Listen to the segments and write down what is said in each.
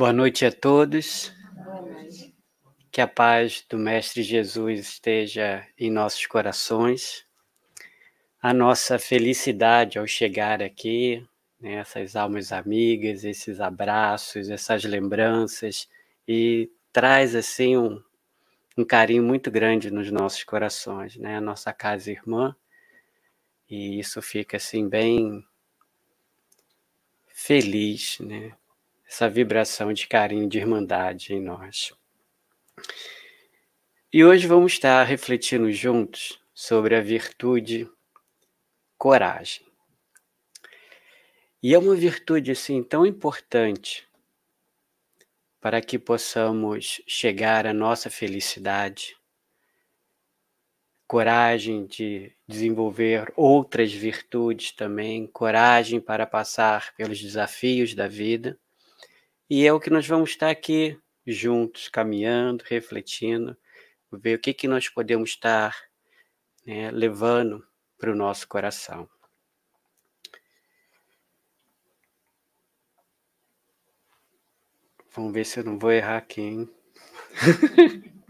Boa noite a todos. Que a paz do Mestre Jesus esteja em nossos corações. A nossa felicidade ao chegar aqui, né, essas almas amigas, esses abraços, essas lembranças, e traz assim um, um carinho muito grande nos nossos corações, né? A nossa casa irmã. E isso fica assim bem feliz, né? Essa vibração de carinho, de irmandade em nós. E hoje vamos estar refletindo juntos sobre a virtude coragem. E é uma virtude assim tão importante para que possamos chegar à nossa felicidade, coragem de desenvolver outras virtudes também, coragem para passar pelos desafios da vida e é o que nós vamos estar aqui juntos, caminhando, refletindo, ver o que, que nós podemos estar né, levando para o nosso coração. Vamos ver se eu não vou errar aqui, hein?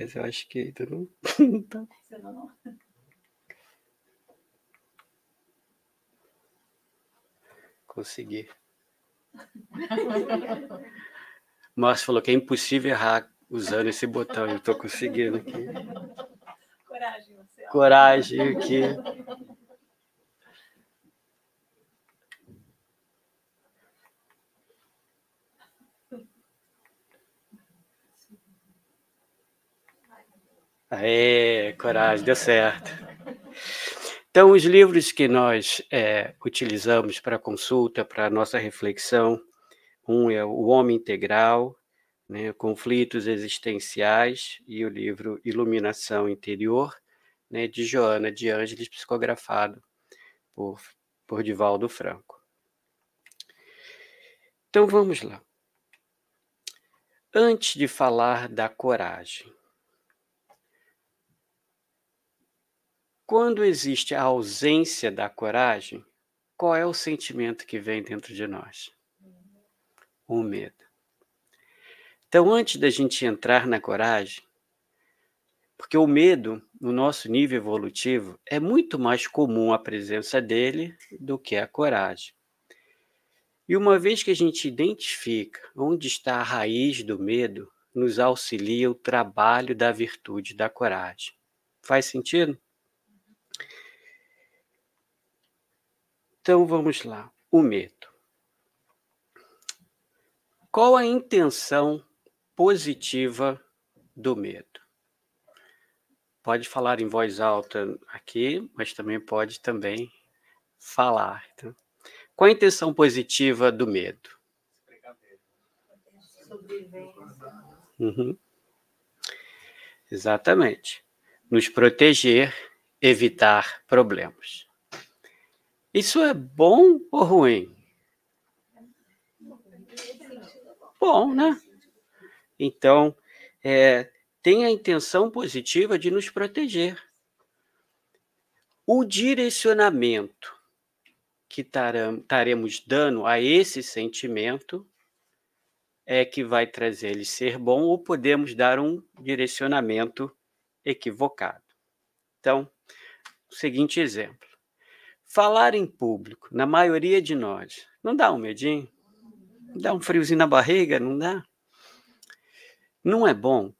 Mas eu acho que ainda não. tá. Consegui. Márcio falou que é impossível errar usando esse botão. Eu estou conseguindo aqui. Coragem, Marcelo. Coragem aqui. Aê, coragem, deu certo. Então, os livros que nós é, utilizamos para consulta, para nossa reflexão, um é O Homem Integral, né, Conflitos Existenciais, e o livro Iluminação Interior, né, de Joana de Ângeles, psicografado por, por Divaldo Franco. Então, vamos lá. Antes de falar da coragem, Quando existe a ausência da coragem, qual é o sentimento que vem dentro de nós? O medo. Então, antes da gente entrar na coragem, porque o medo, no nosso nível evolutivo, é muito mais comum a presença dele do que a coragem. E uma vez que a gente identifica onde está a raiz do medo, nos auxilia o trabalho da virtude da coragem. Faz sentido? Então vamos lá. O medo. Qual a intenção positiva do medo? Pode falar em voz alta aqui, mas também pode também falar. Tá? Qual a intenção positiva do medo? Uhum. Exatamente. Nos proteger, evitar problemas. Isso é bom ou ruim? Bom, né? Então, é, tem a intenção positiva de nos proteger. O direcionamento que estaremos dando a esse sentimento é que vai trazer ele ser bom ou podemos dar um direcionamento equivocado. Então, o seguinte exemplo. Falar em público, na maioria de nós, não dá um medinho? Dá um friozinho na barriga? Não dá? Não é bom?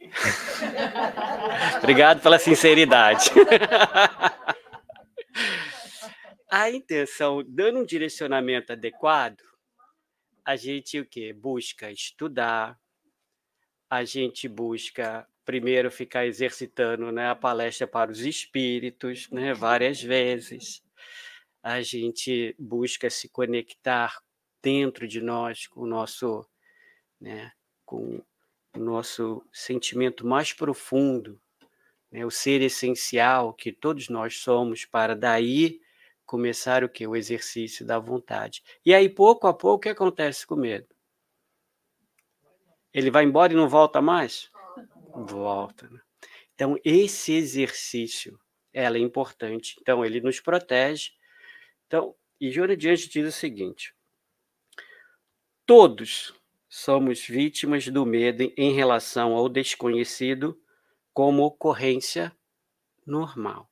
Obrigado pela sinceridade. a intenção, dando um direcionamento adequado, a gente o quê? Busca estudar, a gente busca primeiro ficar exercitando né, a palestra para os espíritos, né, várias vezes. A gente busca se conectar dentro de nós com o nosso, né, com o nosso sentimento mais profundo, né, o ser essencial que todos nós somos, para daí começar o que? O exercício da vontade. E aí, pouco a pouco, o que acontece com o medo? Ele vai embora e não volta mais? volta. Né? Então, esse exercício ela é importante. Então, ele nos protege. Então, E de Anjos diz o seguinte: todos somos vítimas do medo em relação ao desconhecido como ocorrência normal.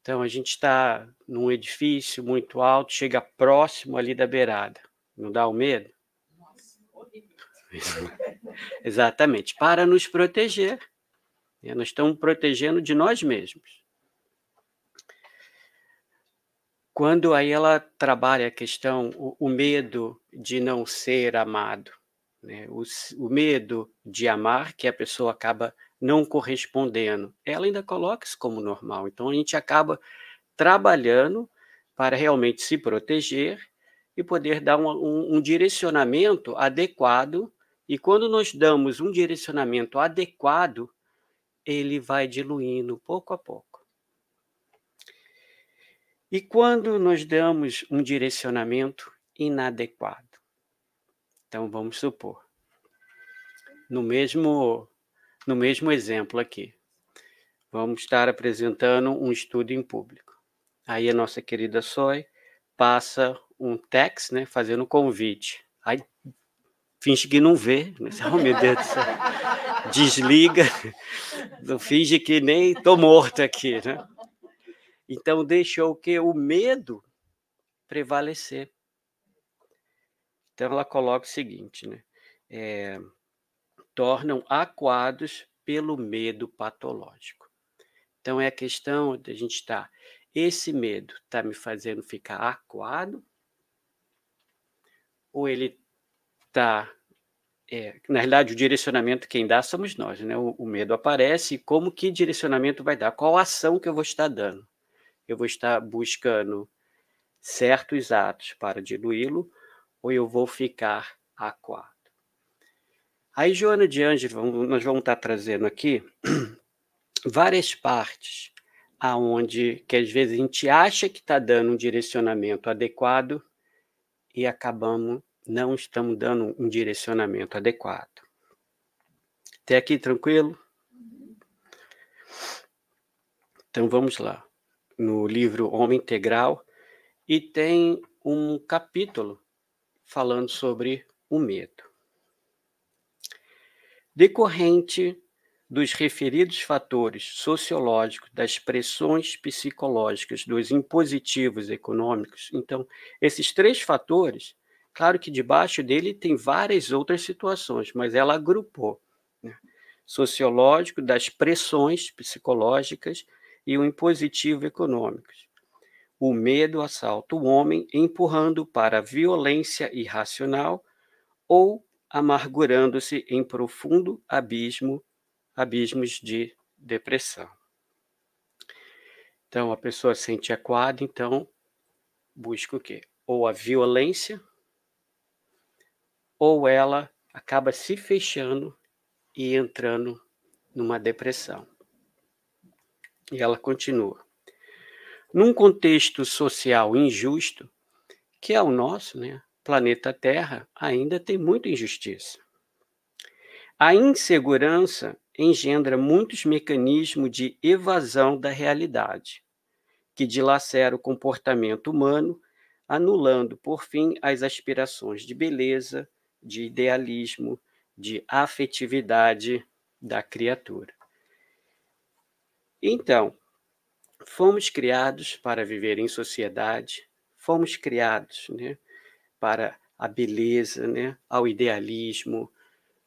Então, a gente está num edifício muito alto, chega próximo ali da beirada. Não dá o medo? Nossa, Exatamente, para nos proteger. Né? Nós estamos protegendo de nós mesmos. Quando aí ela trabalha a questão, o, o medo de não ser amado, né? o, o medo de amar, que a pessoa acaba não correspondendo, ela ainda coloca isso como normal. Então a gente acaba trabalhando para realmente se proteger e poder dar um, um, um, direcionamento adequado. E quando nós damos um direcionamento adequado, ele vai diluindo pouco a pouco. E quando nós damos um direcionamento inadequado? Então vamos supor, no mesmo no mesmo exemplo aqui. Vamos estar apresentando um estudo em público. Aí a nossa querida Soy passa um text, né, fazendo um convite. Aí finge que não vê, né? oh meu Deus do céu, desliga, finge que nem estou morto aqui, né? Então deixou que o medo prevalecer. Então ela coloca o seguinte, né? É, tornam aquados pelo medo patológico. Então é a questão de a gente estar. Tá, esse medo está me fazendo ficar aquado? Ou ele está. É, na realidade, o direcionamento quem dá somos nós, né? O, o medo aparece e como que direcionamento vai dar? Qual ação que eu vou estar dando? Eu vou estar buscando certos atos para diluí-lo ou eu vou ficar aquado? Aí, Joana de Ângelo, nós vamos estar trazendo aqui várias partes aonde que às vezes a gente acha que está dando um direcionamento adequado e acabamos não estamos dando um direcionamento adequado. Até aqui tranquilo? Então vamos lá. No livro Homem Integral e tem um capítulo falando sobre o medo. Decorrente dos referidos fatores sociológicos, das pressões psicológicas, dos impositivos econômicos. Então, esses três fatores, claro que debaixo dele tem várias outras situações, mas ela agrupou. Né? Sociológico, das pressões psicológicas e o impositivo econômico. O medo assalta o homem, empurrando para a violência irracional ou amargurando-se em profundo abismo, abismos de depressão. Então a pessoa sente aquada, então busca o quê? Ou a violência, ou ela acaba se fechando e entrando numa depressão. E ela continua. Num contexto social injusto, que é o nosso, né? planeta Terra ainda tem muita injustiça. A insegurança engendra muitos mecanismos de evasão da realidade, que dilacera o comportamento humano, anulando, por fim, as aspirações de beleza, de idealismo, de afetividade da criatura. Então, fomos criados para viver em sociedade, fomos criados, né? para a beleza, né? ao idealismo,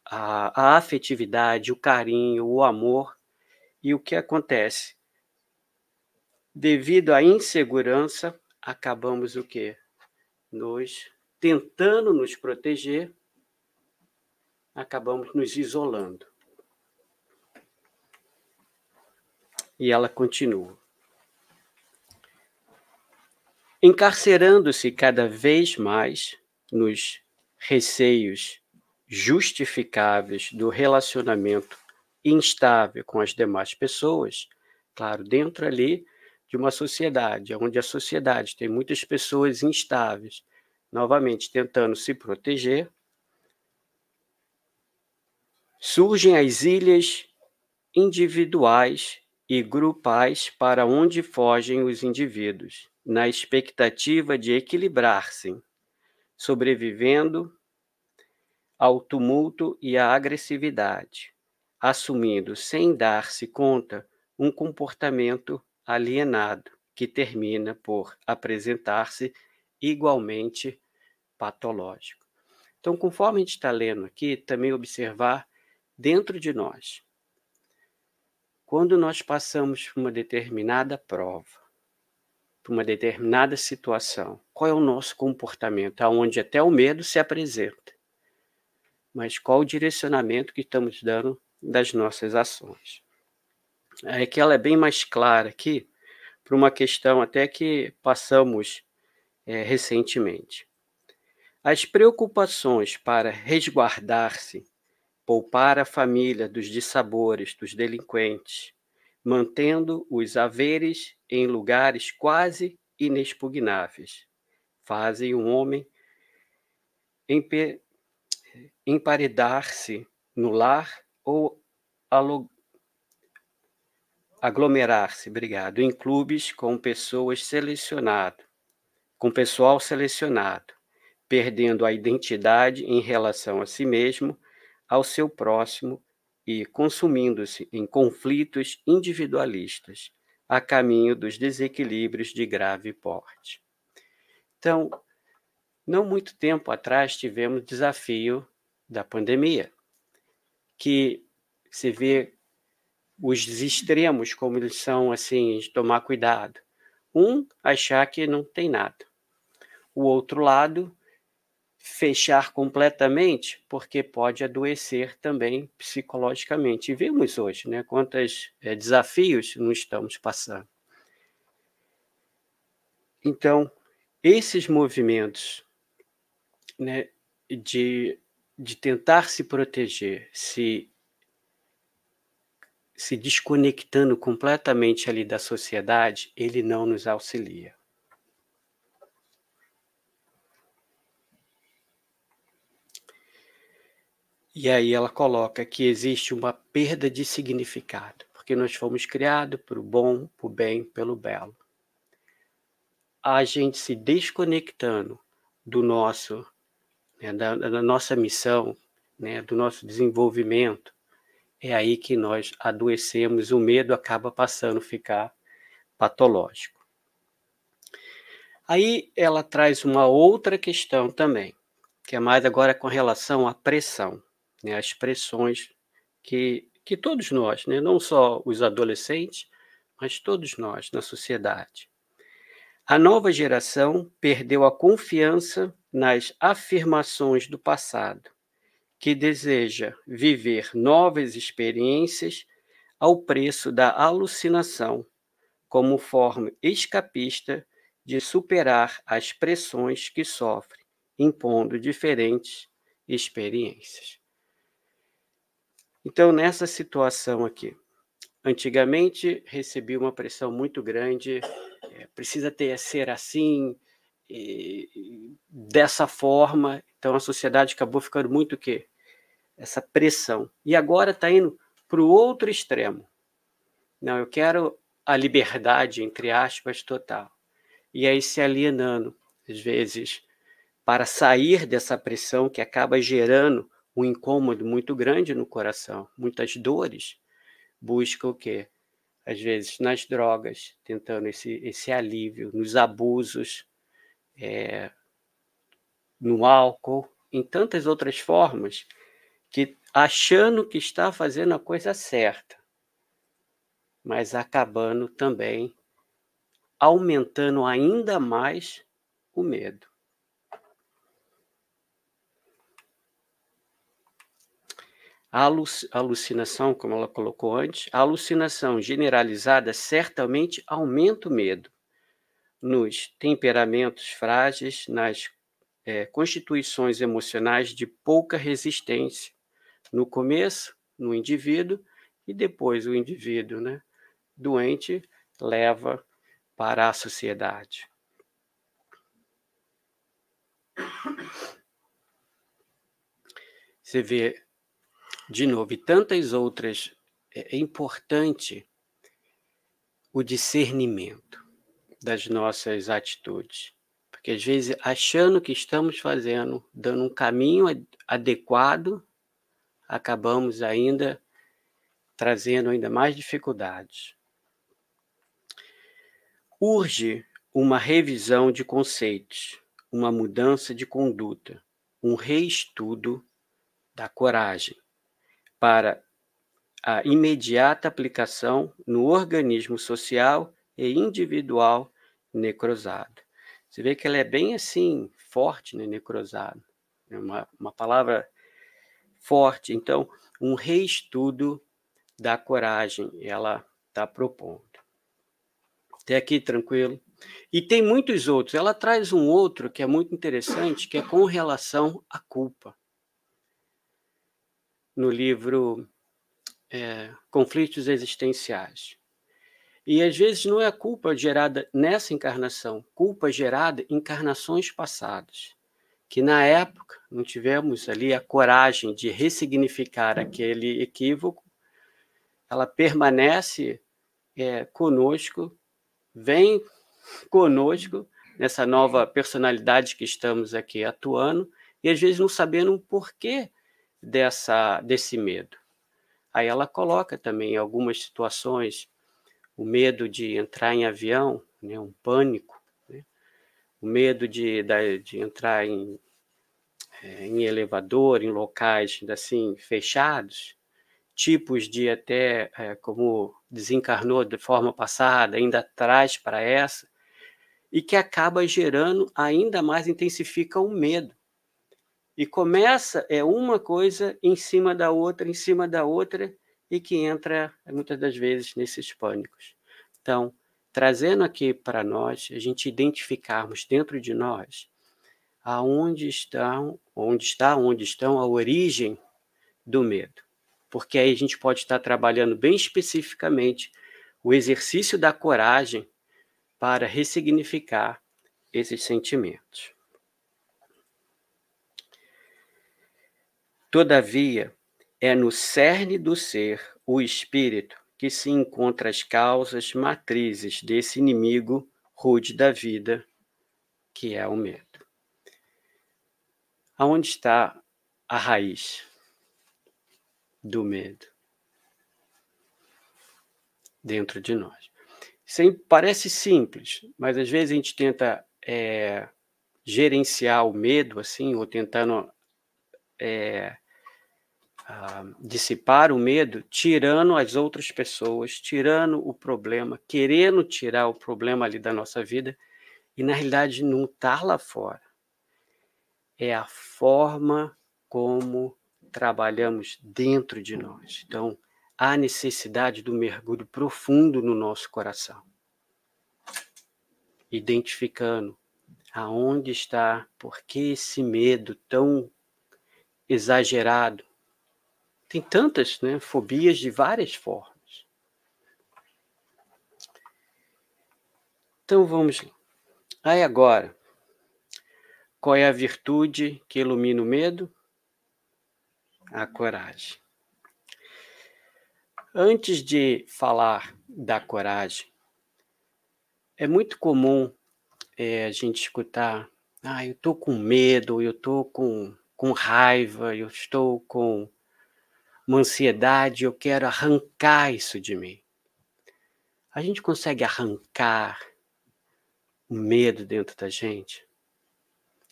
a, a afetividade, o carinho, o amor. E o que acontece? Devido à insegurança, acabamos o quê? Nos tentando nos proteger, acabamos nos isolando. E ela continua. encarcerando-se cada vez mais nos receios justificáveis do relacionamento instável com as demais pessoas, claro, dentro ali de uma sociedade, onde a sociedade tem muitas pessoas instáveis, novamente tentando se proteger, surgem as ilhas individuais e grupais para onde fogem os indivíduos na expectativa de equilibrar-se, sobrevivendo ao tumulto e à agressividade, assumindo sem dar-se conta um comportamento alienado que termina por apresentar-se igualmente patológico. Então, conforme a gente está lendo aqui, também observar dentro de nós. Quando nós passamos por uma determinada prova, por uma determinada situação, qual é o nosso comportamento? Aonde até o medo se apresenta. Mas qual o direcionamento que estamos dando das nossas ações? É que ela é bem mais clara aqui, por uma questão até que passamos é, recentemente. As preocupações para resguardar-se, poupar a família dos dissabores dos delinquentes, mantendo os haveres em lugares quase inexpugnáveis, fazem um homem emparedar-se no lar ou aglomerar-se, obrigado, em clubes com pessoas selecionadas, com pessoal selecionado, perdendo a identidade em relação a si mesmo, ao seu próximo e consumindo-se em conflitos individualistas, a caminho dos desequilíbrios de grave porte. Então, não muito tempo atrás tivemos o desafio da pandemia, que se vê os extremos, como eles são, assim, de tomar cuidado. Um, achar que não tem nada. O outro lado, fechar completamente, porque pode adoecer também psicologicamente. E vemos hoje, né, quantos é, desafios não estamos passando. Então, esses movimentos né, de, de tentar se proteger, se se desconectando completamente ali da sociedade, ele não nos auxilia. E aí ela coloca que existe uma perda de significado, porque nós fomos criados para o bom, para o bem, pelo belo. A gente se desconectando do nosso, né, da, da nossa missão, né, do nosso desenvolvimento, é aí que nós adoecemos, o medo acaba passando a ficar patológico. Aí ela traz uma outra questão também, que é mais agora com relação à pressão, né, as pressões que, que todos nós, né, não só os adolescentes, mas todos nós na sociedade. A nova geração perdeu a confiança nas afirmações do passado que deseja viver novas experiências ao preço da alucinação, como forma escapista de superar as pressões que sofre, impondo diferentes experiências. Então, nessa situação aqui, antigamente recebi uma pressão muito grande, é, precisa ter ser assim, e, dessa forma, então a sociedade acabou ficando muito o quê? Essa pressão. E agora está indo para o outro extremo. Não, eu quero a liberdade, entre aspas, total. E aí se alienando, às vezes, para sair dessa pressão que acaba gerando um incômodo muito grande no coração, muitas dores, busca o quê? Às vezes nas drogas, tentando esse, esse alívio, nos abusos, é, no álcool, em tantas outras formas, que achando que está fazendo a coisa certa, mas acabando também aumentando ainda mais o medo. A alucinação, como ela colocou antes, a alucinação generalizada certamente aumenta o medo nos temperamentos frágeis, nas é, constituições emocionais de pouca resistência. No começo, no indivíduo, e depois o indivíduo né, doente leva para a sociedade. Você vê, de novo, e tantas outras, é, é importante o discernimento das nossas atitudes. Porque às vezes, achando que estamos fazendo, dando um caminho adequado, acabamos ainda trazendo ainda mais dificuldades. Urge uma revisão de conceitos, uma mudança de conduta, um reestudo da coragem para a imediata aplicação no organismo social e individual necrosado. Você vê que ela é bem assim, forte, né, necrosado. É uma, uma palavra forte. Então, um reestudo da coragem, ela está propondo. Até aqui, tranquilo? E tem muitos outros. Ela traz um outro que é muito interessante, que é com relação à culpa. No livro é, conflitos existenciais. E às vezes não é a culpa gerada nessa encarnação, culpa gerada em encarnações passadas, que na época não tivemos ali a coragem de ressignificar aquele equívoco, ela permanece é, conosco, vem conosco nessa nova personalidade que estamos aqui atuando, e às vezes não sabendo o porquê dessa, desse medo. Aí ela coloca também algumas situações, o medo de entrar em avião, né, um pânico, né, o medo de, de entrar em, é, em elevador, em locais assim fechados, tipos de até é, como desencarnou de forma passada, ainda traz para essa, e que acaba gerando ainda mais, intensifica o medo. E começa, é uma coisa em cima da outra, em cima da outra, e que entra, muitas das vezes, nesses pânicos. Então, trazendo aqui para nós, a gente identificarmos dentro de nós aonde estão, onde está, onde estão a origem do medo. Porque aí a gente pode estar trabalhando bem especificamente o exercício da coragem para ressignificar esses sentimentos. Todavia, é no cerne do ser, o espírito, que se encontra as causas matrizes desse inimigo rude da vida, que é o medo. Aonde está a raiz do medo? Dentro de nós. Isso parece simples, mas às vezes a gente tenta é, gerenciar o medo assim, ou tentando é, dissipar o medo, tirando as outras pessoas, tirando o problema, querendo tirar o problema ali da nossa vida, e na realidade não está lá fora. É a forma como trabalhamos dentro de nós. Então, há necessidade do mergulho profundo no nosso coração, identificando aonde está, por que esse medo tão exagerado tem tantas né, fobias de várias formas. Então vamos lá. Aí agora, qual é a virtude que ilumina o medo? A coragem. Antes de falar da coragem, é muito comum é, a gente escutar: ah, eu estou com medo, eu estou com, com raiva, eu estou com uma ansiedade, eu quero arrancar isso de mim. A gente consegue arrancar o medo dentro da gente?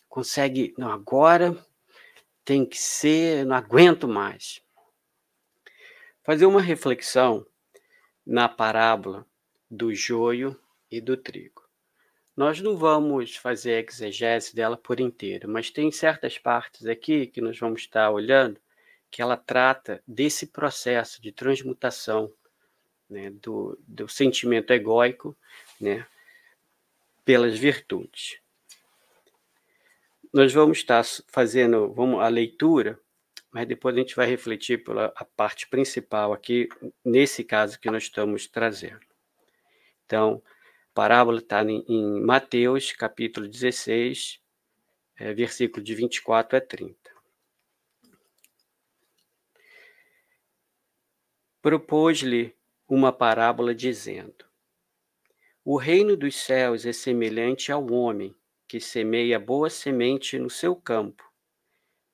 Consegue, não, agora tem que ser, não aguento mais. Fazer uma reflexão na parábola do joio e do trigo. Nós não vamos fazer a exegese dela por inteiro, mas tem certas partes aqui que nós vamos estar olhando que ela trata desse processo de transmutação né, do, do sentimento egóico né, pelas virtudes. Nós vamos estar fazendo vamos, a leitura, mas depois a gente vai refletir pela a parte principal aqui, nesse caso que nós estamos trazendo. Então, a parábola está em, em Mateus, capítulo 16, é, versículo de 24 a 30. Propôs-lhe uma parábola dizendo: O reino dos céus é semelhante ao homem que semeia boa semente no seu campo.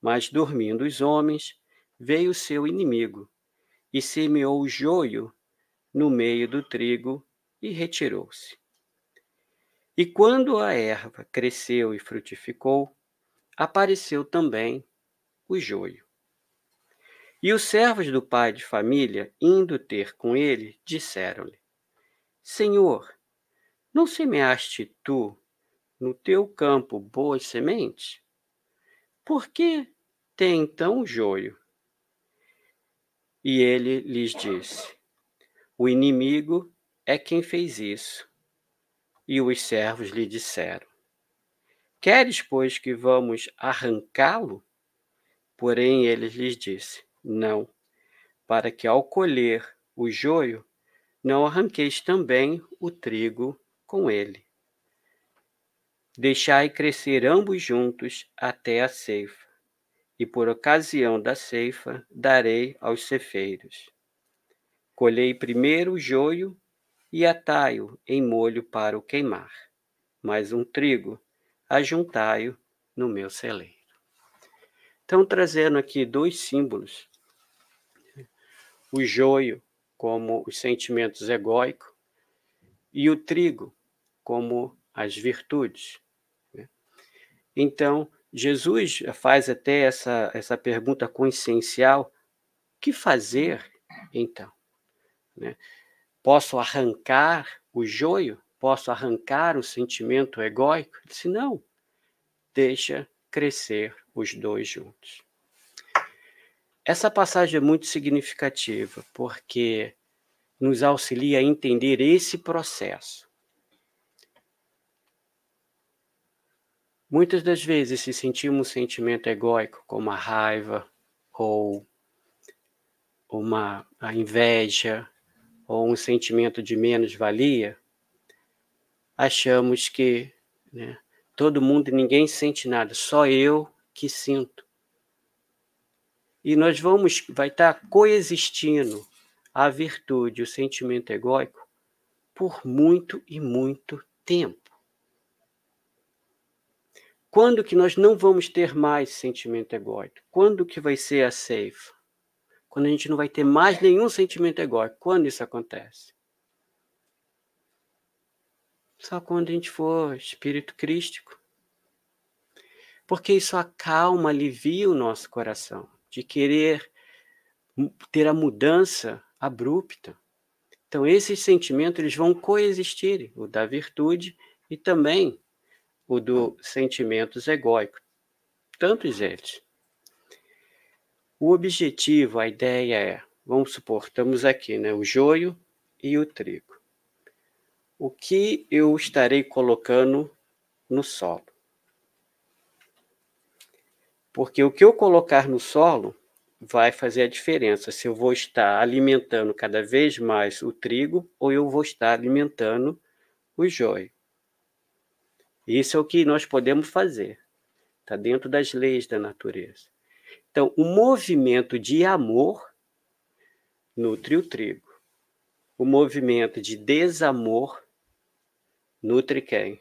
Mas dormindo os homens, veio seu inimigo e semeou o joio no meio do trigo e retirou-se. E quando a erva cresceu e frutificou, apareceu também o joio. E os servos do pai de família, indo ter com ele, disseram-lhe: Senhor, não semeaste tu no teu campo boas sementes? Por que tem então o joio? E ele lhes disse: O inimigo é quem fez isso. E os servos lhe disseram: Queres, pois, que vamos arrancá-lo? Porém, ele lhes disse: Não, para que ao colher o joio, não arranqueis também o trigo com ele. Deixai crescer ambos juntos até a ceifa e por ocasião da ceifa darei aos cefeiros. Colhei primeiro o joio e atai-o em molho para o queimar, mas um trigo ajuntai-o no meu celeiro. Então, trazendo aqui dois símbolos, o joio como os sentimentos egóicos e o trigo como as virtudes. Né? Então, Jesus faz até essa, essa pergunta consciencial: que fazer então? Né? Posso arrancar o joio? Posso arrancar o sentimento egóico? Disse: não, deixa crescer os dois juntos. Essa passagem é muito significativa porque nos auxilia a entender esse processo. Muitas das vezes, se sentimos um sentimento egóico, como a raiva, ou uma a inveja, ou um sentimento de menos-valia, achamos que né, todo mundo e ninguém sente nada, só eu que sinto. E nós vamos, vai estar coexistindo a virtude, o sentimento egóico, por muito e muito tempo. Quando que nós não vamos ter mais sentimento egóico? Quando que vai ser a ceifa? Quando a gente não vai ter mais nenhum sentimento egóico. Quando isso acontece? Só quando a gente for espírito crístico. Porque isso acalma, alivia o nosso coração de querer ter a mudança abrupta. Então esses sentimentos eles vão coexistir, o da virtude e também o do sentimentos egóicos, tantos eles. O objetivo, a ideia é, vamos supor, estamos aqui, né, o joio e o trigo. O que eu estarei colocando no solo? Porque o que eu colocar no solo vai fazer a diferença se eu vou estar alimentando cada vez mais o trigo ou eu vou estar alimentando o joio. Isso é o que nós podemos fazer. Está dentro das leis da natureza. Então, o movimento de amor nutre o trigo. O movimento de desamor nutre quem?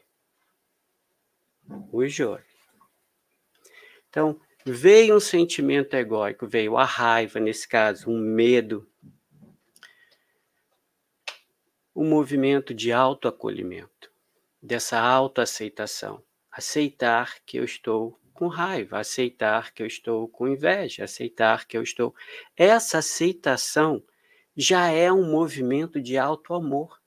O joio. Então, veio um sentimento egóico, veio a raiva, nesse caso, um medo, um movimento de autoacolhimento dessa autoaceitação. Aceitar que eu estou com raiva, aceitar que eu estou com inveja, aceitar que eu estou. Essa aceitação já é um movimento de auto-amor.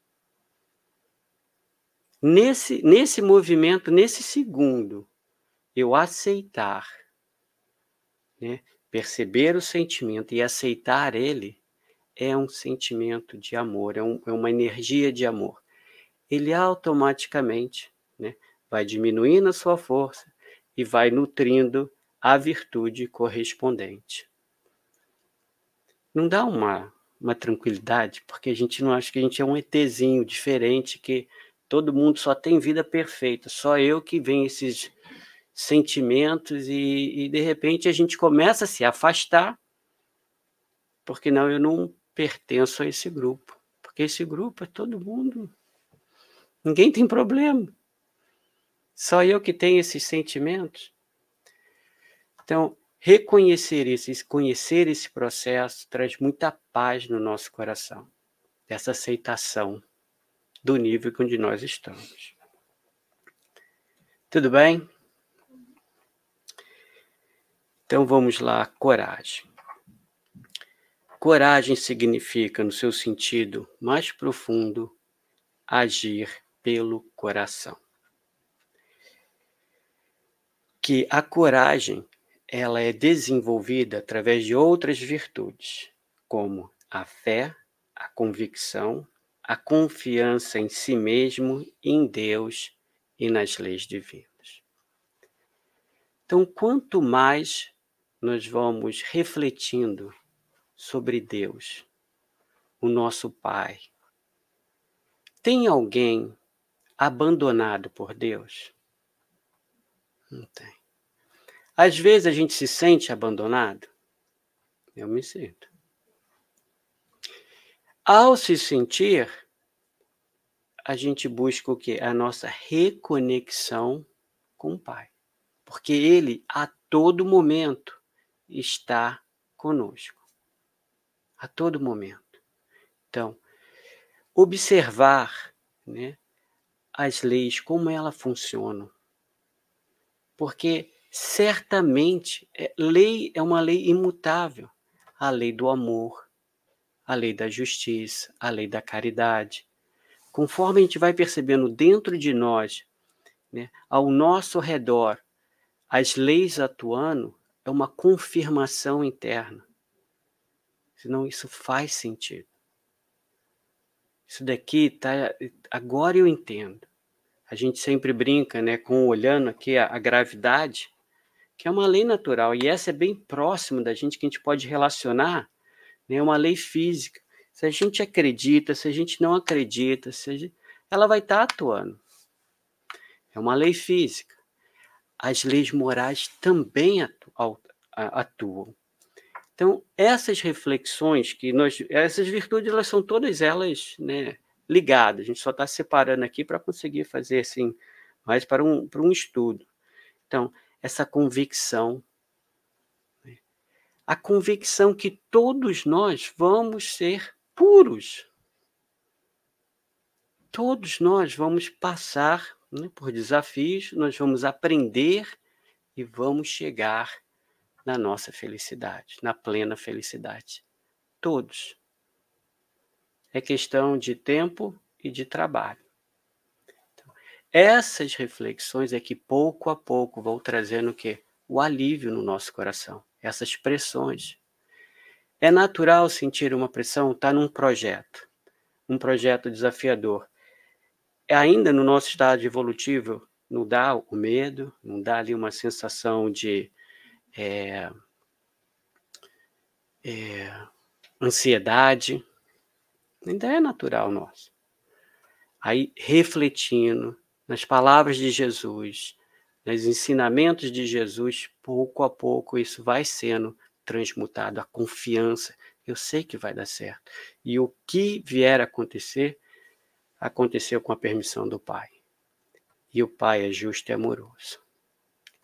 Nesse, nesse movimento, nesse segundo, eu aceitar, né, perceber o sentimento e aceitar ele, é um sentimento de amor, é, um, é uma energia de amor ele automaticamente né, vai diminuindo a sua força e vai nutrindo a virtude correspondente. Não dá uma, uma tranquilidade, porque a gente não acha que a gente é um ETzinho diferente, que todo mundo só tem vida perfeita, só eu que venho esses sentimentos e, e de repente a gente começa a se afastar, porque não, eu não pertenço a esse grupo, porque esse grupo é todo mundo Ninguém tem problema. Só eu que tenho esses sentimentos. Então, reconhecer esse, conhecer esse processo traz muita paz no nosso coração, essa aceitação do nível onde nós estamos. Tudo bem? Então vamos lá, coragem. Coragem significa, no seu sentido mais profundo, agir pelo coração. Que a coragem ela é desenvolvida através de outras virtudes, como a fé, a convicção, a confiança em si mesmo, em Deus e nas leis divinas. Então, quanto mais nós vamos refletindo sobre Deus, o nosso Pai, tem alguém abandonado por Deus? Não tem. Às vezes a gente se sente abandonado. Eu me sinto. Ao se sentir, a gente busca o quê? A nossa reconexão com o Pai. Porque Ele, a todo momento, está conosco. A todo momento. Então, observar né, as leis, como elas funcionam. Porque certamente é, lei é uma lei imutável. A lei do amor, a lei da justiça, a lei da caridade. Conforme a gente vai percebendo dentro de nós, né, ao nosso redor, as leis atuando, é uma confirmação interna. Senão isso faz sentido. Isso daqui tá agora eu entendo. A gente sempre brinca, né, com olhando aqui a, a gravidade, que é uma lei natural e essa é bem próximo da gente que a gente pode relacionar, né, uma lei física. Se a gente acredita, se a gente não acredita, se gente, ela vai estar tá atuando. É uma lei física. As leis morais também atu atuam. Então, essas reflexões que nós, essas virtudes, elas são todas elas né, ligadas. A gente só está separando aqui para conseguir fazer assim, mais para um, para um estudo. Então, essa convicção, né, a convicção que todos nós vamos ser puros. Todos nós vamos passar né, por desafios, nós vamos aprender e vamos chegar na nossa felicidade, na plena felicidade. Todos. É questão de tempo e de trabalho. Então, essas reflexões é que pouco a pouco vão trazendo o quê? O alívio no nosso coração. Essas pressões. É natural sentir uma pressão, estar tá num projeto, um projeto desafiador. Ainda no nosso estado evolutivo, não dá o medo, não dá ali uma sensação de é, é, ansiedade, ainda é natural nosso. Aí, refletindo nas palavras de Jesus, nos ensinamentos de Jesus, pouco a pouco isso vai sendo transmutado, a confiança. Eu sei que vai dar certo. E o que vier a acontecer, aconteceu com a permissão do Pai. E o Pai é justo e amoroso.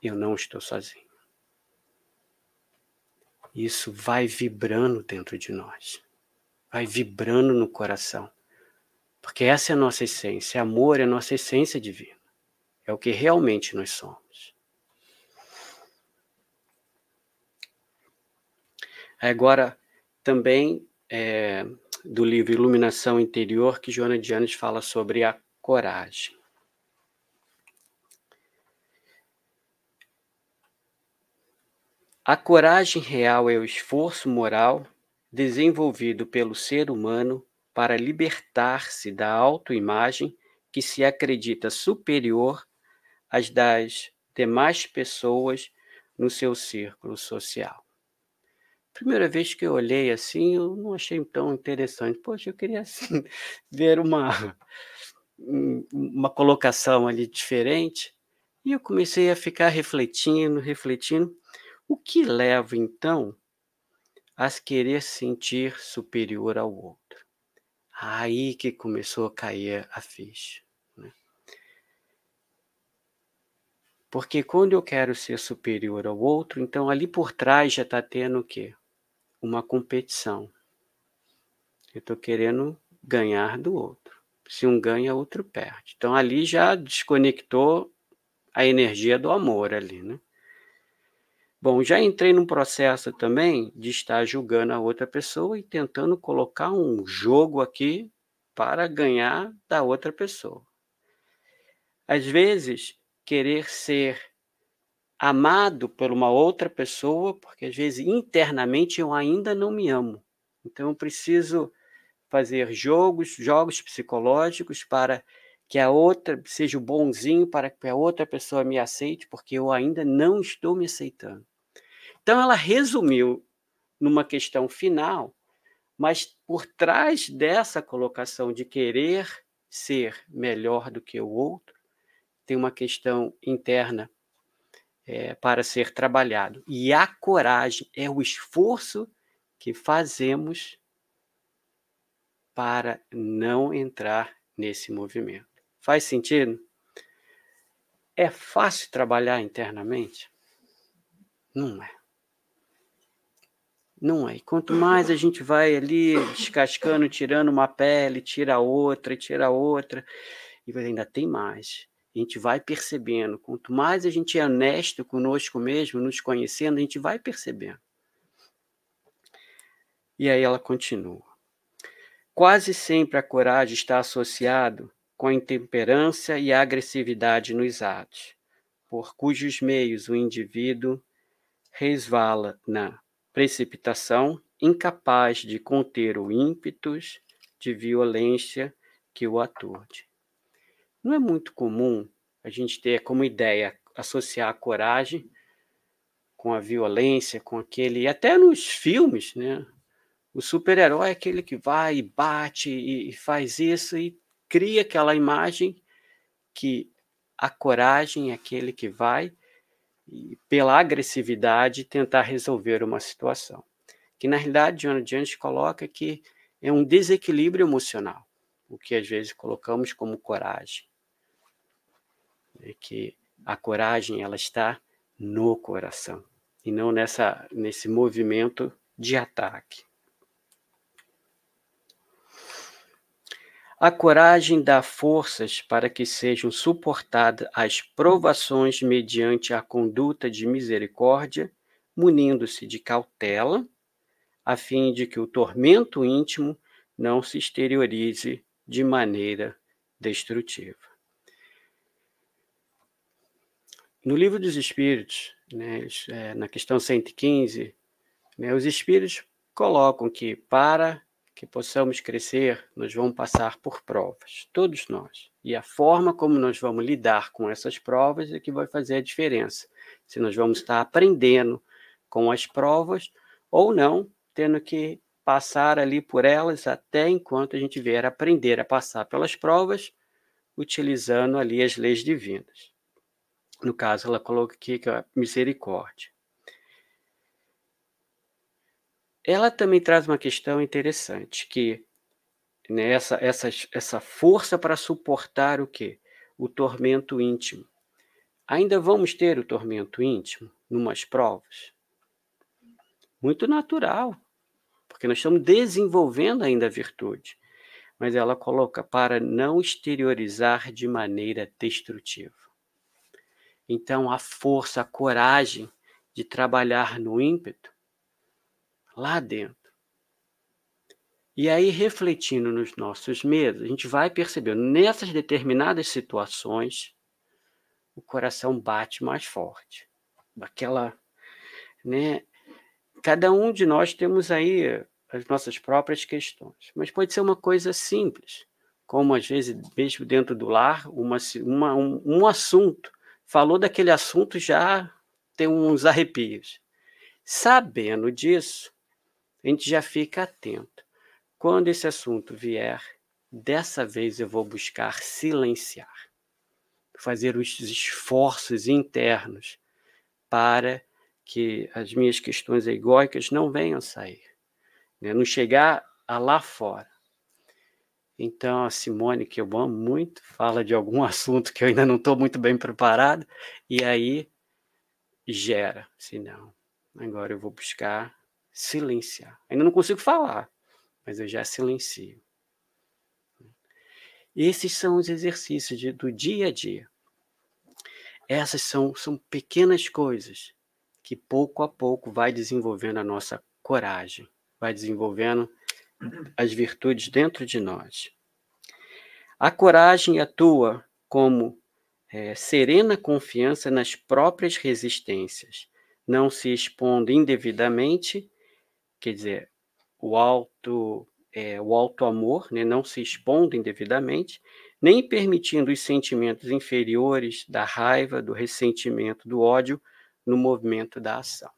Eu não estou sozinho isso vai vibrando dentro de nós, vai vibrando no coração. Porque essa é a nossa essência, amor é a nossa essência divina, é o que realmente nós somos. Agora, também é, do livro Iluminação Interior, que Joana Dianes fala sobre a coragem. A coragem real é o esforço moral desenvolvido pelo ser humano para libertar-se da autoimagem que se acredita superior às das demais pessoas no seu círculo social. Primeira vez que eu olhei assim, eu não achei tão interessante. Poxa, eu queria assim ver uma uma colocação ali diferente. E eu comecei a ficar refletindo, refletindo. O que leva, então, a querer sentir superior ao outro? Aí que começou a cair a ficha. Né? Porque quando eu quero ser superior ao outro, então ali por trás já está tendo o quê? Uma competição. Eu estou querendo ganhar do outro. Se um ganha, outro perde. Então ali já desconectou a energia do amor ali, né? Bom, já entrei num processo também de estar julgando a outra pessoa e tentando colocar um jogo aqui para ganhar da outra pessoa. Às vezes, querer ser amado por uma outra pessoa, porque às vezes internamente eu ainda não me amo. Então eu preciso fazer jogos, jogos psicológicos para que a outra seja o bonzinho, para que a outra pessoa me aceite, porque eu ainda não estou me aceitando. Então, ela resumiu numa questão final, mas por trás dessa colocação de querer ser melhor do que o outro, tem uma questão interna é, para ser trabalhado. E a coragem é o esforço que fazemos para não entrar nesse movimento. Faz sentido? É fácil trabalhar internamente? Não é. Não é. E quanto mais a gente vai ali descascando, tirando uma pele, tira outra, tira outra, e ainda tem mais. A gente vai percebendo. Quanto mais a gente é honesto conosco mesmo, nos conhecendo, a gente vai percebendo. E aí ela continua. Quase sempre a coragem está associado com a intemperança e a agressividade nos atos, por cujos meios o indivíduo resvala na precipitação, incapaz de conter o ímpetus de violência que o aturde. Não é muito comum a gente ter como ideia associar a coragem com a violência, com aquele. Até nos filmes, né? O super-herói é aquele que vai e bate e, faz isso e cria aquela imagem que a coragem é aquele que vai pela agressividade tentar resolver uma situação. Que na realidade John Jones coloca que é um desequilíbrio emocional, o que às vezes colocamos como coragem. É que a coragem ela está no coração e não nessa nesse movimento de ataque. A coragem dá forças para que sejam suportadas as provações mediante a conduta de misericórdia, munindo-se de cautela, a fim de que o tormento íntimo não se exteriorize de maneira destrutiva. No livro dos Espíritos, né, é, na questão 115, né, os Espíritos colocam que para que possamos crescer, nós vamos passar por provas, todos nós. E a forma como nós vamos lidar com essas provas é que vai fazer a diferença. Se nós vamos estar aprendendo com as provas ou não, tendo que passar ali por elas até enquanto a gente vier aprender a passar pelas provas, utilizando ali as leis divinas. No caso, ela coloca aqui que é misericórdia. Ela também traz uma questão interessante, que né, essa, essa, essa força para suportar o quê? O tormento íntimo. Ainda vamos ter o tormento íntimo numas provas? Muito natural, porque nós estamos desenvolvendo ainda a virtude. Mas ela coloca para não exteriorizar de maneira destrutiva. Então, a força, a coragem de trabalhar no ímpeto lá dentro. E aí, refletindo nos nossos medos, a gente vai percebendo, nessas determinadas situações, o coração bate mais forte. Aquela, né? Cada um de nós temos aí as nossas próprias questões, mas pode ser uma coisa simples, como às vezes, mesmo dentro do lar, uma, uma um, um assunto, falou daquele assunto já tem uns arrepios. Sabendo disso, a gente já fica atento. Quando esse assunto vier, dessa vez eu vou buscar silenciar, fazer os esforços internos para que as minhas questões egóicas não venham sair, né? não chegar a lá fora. Então, a Simone, que eu amo muito, fala de algum assunto que eu ainda não estou muito bem preparado, e aí gera. Se não, agora eu vou buscar silenciar. Ainda não consigo falar, mas eu já silencio. Esses são os exercícios de, do dia a dia. Essas são, são pequenas coisas que pouco a pouco vai desenvolvendo a nossa coragem, vai desenvolvendo as virtudes dentro de nós. A coragem atua como é, serena confiança nas próprias resistências, não se expondo indevidamente, quer dizer, o alto, é, o alto amor, né, não se expondo indevidamente, nem permitindo os sentimentos inferiores da raiva, do ressentimento, do ódio no movimento da ação.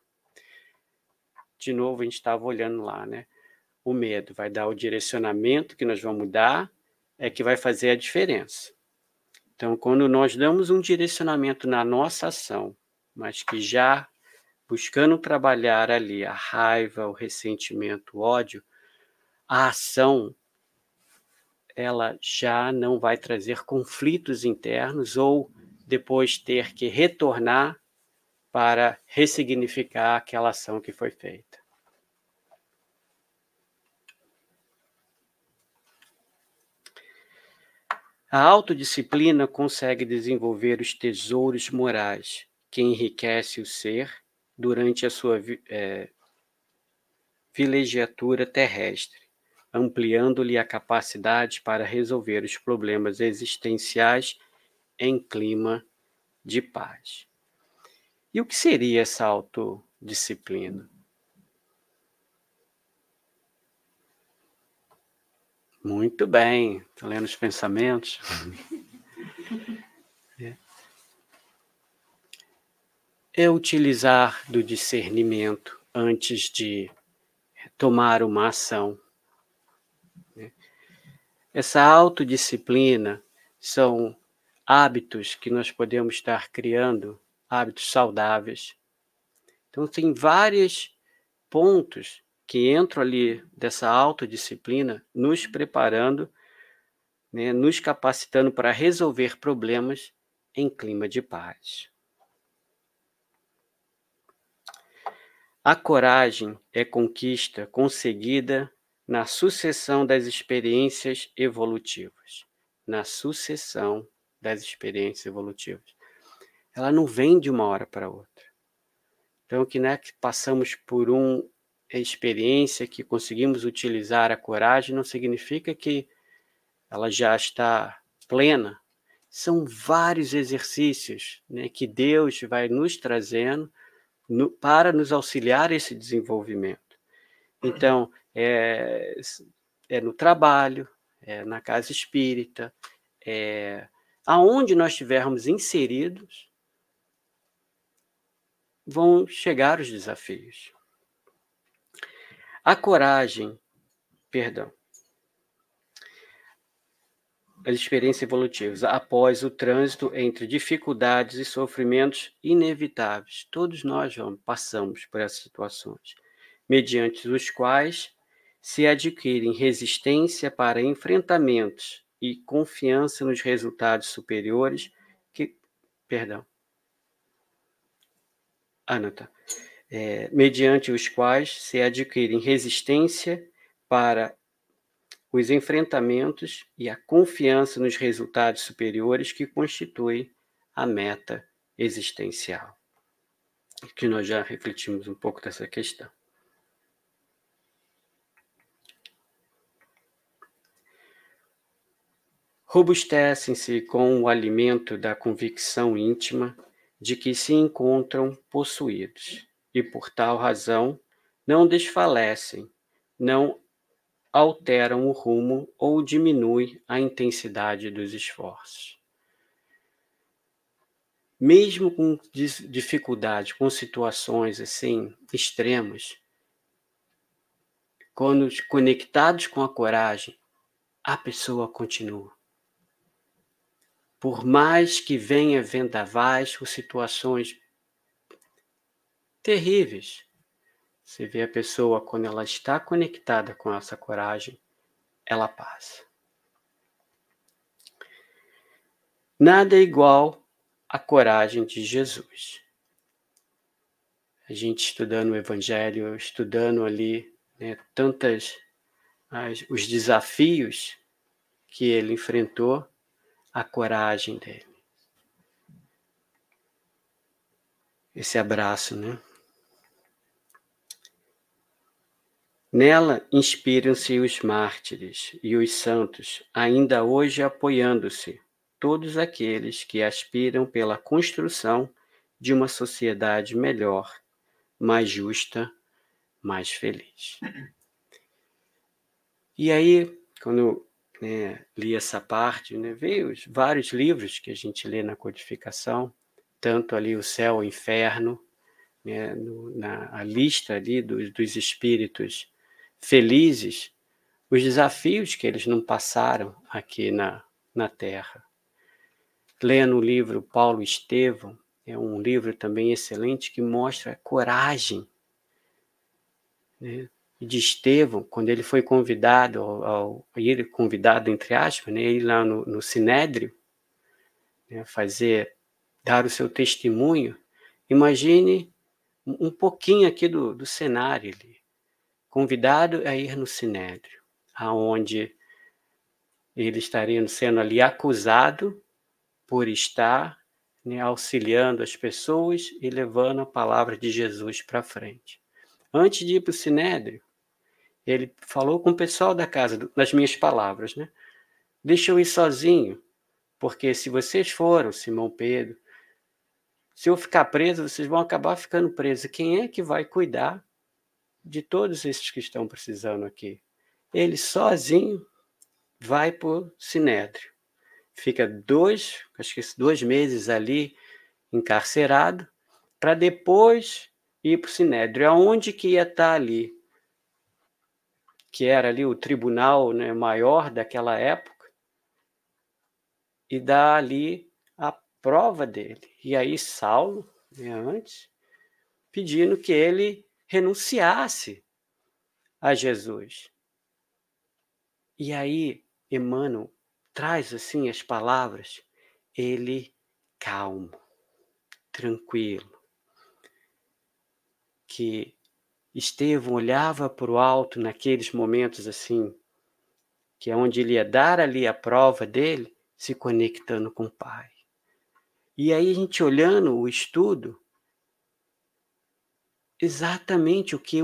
De novo, a gente estava olhando lá, né? O medo, vai dar o direcionamento que nós vamos dar, é que vai fazer a diferença. Então, quando nós damos um direcionamento na nossa ação, mas que já buscando trabalhar ali a raiva, o ressentimento, o ódio, a ação ela já não vai trazer conflitos internos ou depois ter que retornar para ressignificar aquela ação que foi feita. A autodisciplina consegue desenvolver os tesouros morais que enriquece o ser durante a sua é, vilegiatura terrestre, ampliando-lhe a capacidade para resolver os problemas existenciais em clima de paz. E o que seria essa autodisciplina? Muito bem, estou lendo os pensamentos. é. é utilizar do discernimento antes de tomar uma ação. Né? Essa autodisciplina são hábitos que nós podemos estar criando, hábitos saudáveis. Então, tem vários pontos que entram ali dessa autodisciplina, nos preparando, né, nos capacitando para resolver problemas em clima de paz. A coragem é conquista conseguida na sucessão das experiências evolutivas. Na sucessão das experiências evolutivas. Ela não vem de uma hora para outra. Então, que, né, que passamos por um experiência, que conseguimos utilizar a coragem, não significa que ela já está plena. São vários exercícios né, que Deus vai nos trazendo no, para nos auxiliar esse desenvolvimento. Então, é, é no trabalho, é na casa espírita, é, aonde nós estivermos inseridos, vão chegar os desafios. A coragem, perdão, as experiências evolutivas. Após o trânsito entre dificuldades e sofrimentos inevitáveis. Todos nós vamos, passamos por essas situações, mediante os quais se adquirem resistência para enfrentamentos e confiança nos resultados superiores que, perdão, ah, não, tá é, mediante os quais se adquirem resistência para os enfrentamentos e a confiança nos resultados superiores que constitui a meta existencial. Que nós já refletimos um pouco dessa questão. Robustecem-se com o alimento da convicção íntima de que se encontram possuídos e por tal razão não desfalecem, não alteram o rumo ou diminuem a intensidade dos esforços. Mesmo com dificuldade, com situações assim extremas, quando conectados com a coragem, a pessoa continua. Por mais que venha vendavais ou situações terríveis. Você vê a pessoa quando ela está conectada com essa coragem, ela passa. Nada é igual à coragem de Jesus. A gente estudando o Evangelho, estudando ali né, tantas as, os desafios que ele enfrentou, a coragem dele. Esse abraço, né? Nela inspiram-se os mártires e os santos, ainda hoje apoiando-se, todos aqueles que aspiram pela construção de uma sociedade melhor, mais justa, mais feliz. E aí, quando né, li essa parte, né, veio os vários livros que a gente lê na codificação, tanto ali o céu, o inferno, né, no, na a lista ali dos, dos espíritos felizes os desafios que eles não passaram aqui na, na Terra. Lendo o livro Paulo Estevão, é um livro também excelente que mostra a coragem né, de Estevão, quando ele foi convidado, ao, ao ir convidado, entre aspas, né, ir lá no, no Sinédrio, né, fazer, dar o seu testemunho. Imagine um pouquinho aqui do, do cenário ali convidado a ir no Sinédrio, aonde ele estaria sendo ali acusado por estar né, auxiliando as pessoas e levando a palavra de Jesus para frente. Antes de ir para o Sinédrio, ele falou com o pessoal da casa, nas minhas palavras, né? Deixa eu ir sozinho, porque se vocês foram, Simão Pedro, se eu ficar preso, vocês vão acabar ficando presos. Quem é que vai cuidar de todos esses que estão precisando aqui. Ele sozinho vai para o Sinédrio. Fica dois, acho que dois meses ali encarcerado, para depois ir para o Sinédrio. Aonde que ia estar tá ali? Que era ali o tribunal né, maior daquela época, e dar ali a prova dele. E aí Saulo, né, antes, pedindo que ele renunciasse a Jesus. E aí, Emmanuel traz assim as palavras, ele calmo, tranquilo, que Estevão olhava para o alto naqueles momentos assim, que é onde ele ia dar ali a prova dele, se conectando com o Pai. E aí a gente olhando o estudo, exatamente o que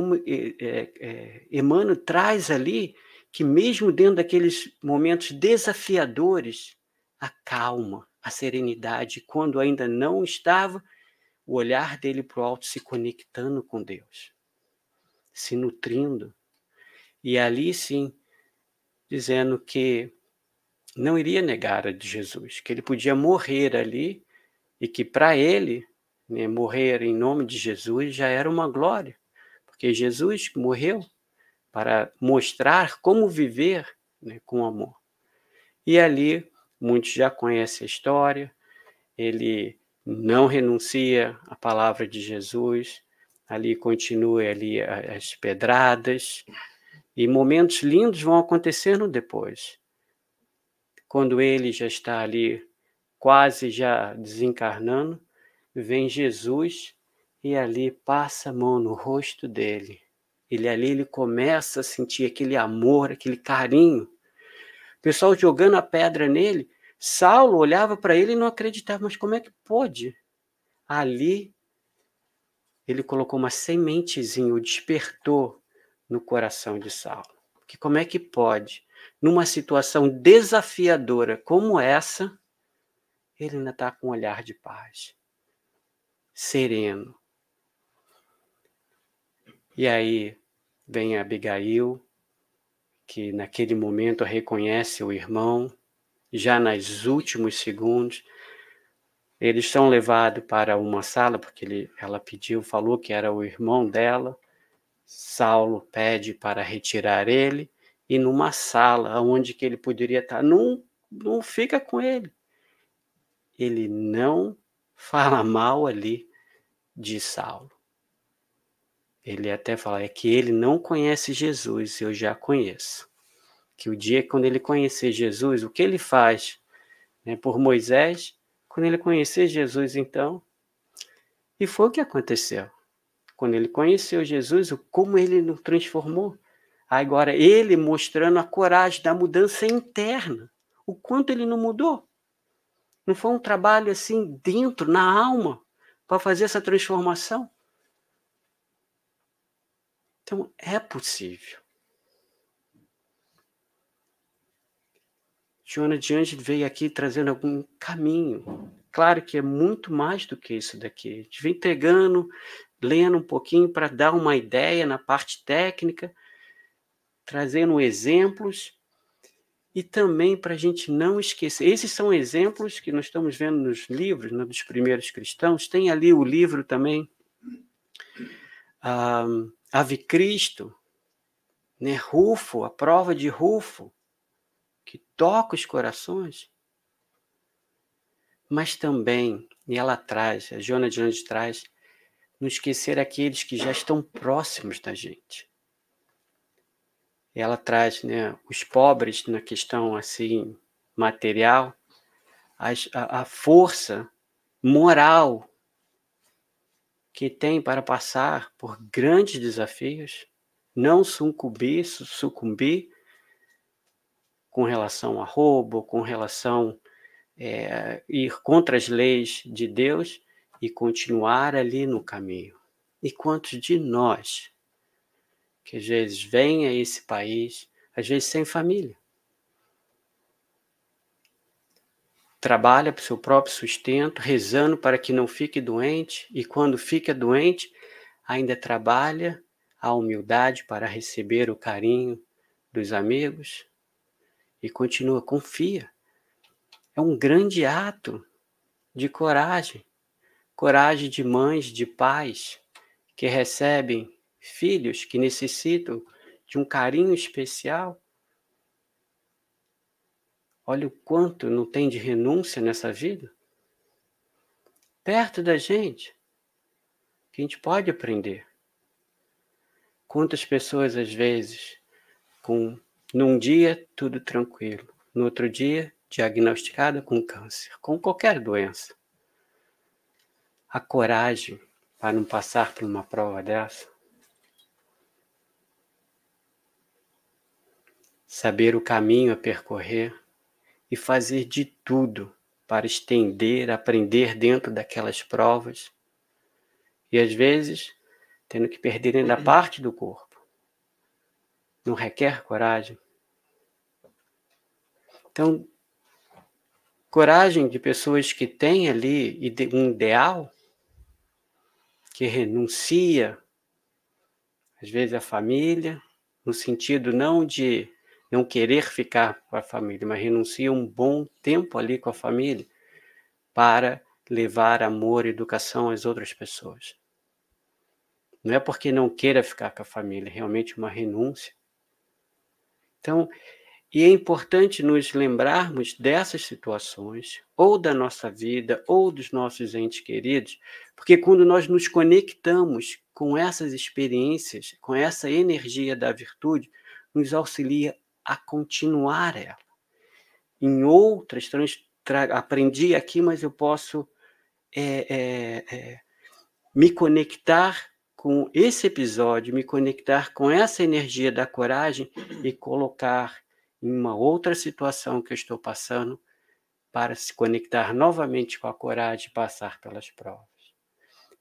é, é, Emmanuel traz ali, que mesmo dentro daqueles momentos desafiadores, a calma, a serenidade, quando ainda não estava, o olhar dele para o alto se conectando com Deus, se nutrindo. E ali sim, dizendo que não iria negar a de Jesus, que ele podia morrer ali e que para ele né, morrer em nome de Jesus já era uma glória, porque Jesus morreu para mostrar como viver né, com amor. E ali, muitos já conhecem a história, ele não renuncia à palavra de Jesus, ali continua ali as pedradas, e momentos lindos vão acontecendo depois. Quando ele já está ali quase já desencarnando, vem Jesus e ali passa a mão no rosto dele. Ele ali ele começa a sentir aquele amor, aquele carinho. O pessoal jogando a pedra nele, Saulo olhava para ele e não acreditava, mas como é que pode? Ali ele colocou uma sementezinha, o despertou no coração de Saulo. Que como é que pode, numa situação desafiadora como essa, ele ainda está com um olhar de paz sereno. E aí vem Abigail, que naquele momento reconhece o irmão, já nos últimos segundos. Eles são levados para uma sala, porque ele, ela pediu, falou que era o irmão dela. Saulo pede para retirar ele, e numa sala onde que ele poderia estar, não, não fica com ele. Ele não fala mal ali de Saulo. Ele até fala é que ele não conhece Jesus, eu já conheço. Que o dia quando ele conhecer Jesus, o que ele faz né, por Moisés, quando ele conhecer Jesus, então. E foi o que aconteceu. Quando ele conheceu Jesus, como ele nos transformou. Agora, ele mostrando a coragem da mudança interna. O quanto ele não mudou. Não foi um trabalho assim dentro, na alma, para fazer essa transformação. Então, é possível. Joana de Anjos veio aqui trazendo algum caminho. Claro que é muito mais do que isso daqui. A gente vem pegando, lendo um pouquinho para dar uma ideia na parte técnica, trazendo exemplos e também para a gente não esquecer. Esses são exemplos que nós estamos vendo nos livros né, dos primeiros cristãos. Tem ali o livro também, um, Ave Cristo, né, Rufo, a prova de Rufo que toca os corações, mas também, e ela traz, a Jona de onde traz, não esquecer aqueles que já estão próximos da gente. Ela traz né, os pobres na questão assim material, a, a força moral que tem para passar por grandes desafios, não sucumbir, sucumbir com relação a roubo, com relação é, ir contra as leis de Deus e continuar ali no caminho. E quantos de nós que às vezes vêm a esse país, às vezes sem família, trabalha para o seu próprio sustento, rezando para que não fique doente, e quando fica doente, ainda trabalha a humildade para receber o carinho dos amigos, e continua, confia. É um grande ato de coragem. Coragem de mães, de pais que recebem filhos que necessitam de um carinho especial. Olha o quanto não tem de renúncia nessa vida. Perto da gente, que a gente pode aprender. Quantas pessoas, às vezes, com num dia, tudo tranquilo. No outro dia, diagnosticada com câncer, com qualquer doença. A coragem para não passar por uma prova dessa. Saber o caminho a percorrer e fazer de tudo para estender, aprender dentro daquelas provas. E às vezes, tendo que perder ainda parte do corpo não requer coragem. Então, coragem de pessoas que têm ali um ideal, que renuncia, às vezes, à família, no sentido não de não querer ficar com a família, mas renuncia um bom tempo ali com a família para levar amor e educação às outras pessoas. Não é porque não queira ficar com a família, é realmente uma renúncia. Então, e é importante nos lembrarmos dessas situações, ou da nossa vida, ou dos nossos entes queridos, porque quando nós nos conectamos com essas experiências, com essa energia da virtude, nos auxilia a continuar ela. Em outras, aprendi aqui, mas eu posso é, é, é, me conectar com esse episódio, me conectar com essa energia da coragem e colocar em uma outra situação que eu estou passando para se conectar novamente com a coragem e passar pelas provas.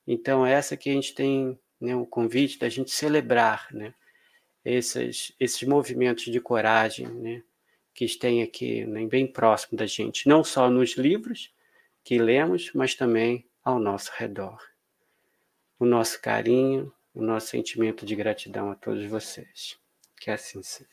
Então, essa que a gente tem né, o convite da gente celebrar né, esses, esses movimentos de coragem né, que tem aqui né, bem próximo da gente, não só nos livros que lemos, mas também ao nosso redor o nosso carinho, o nosso sentimento de gratidão a todos vocês. Que assim seja.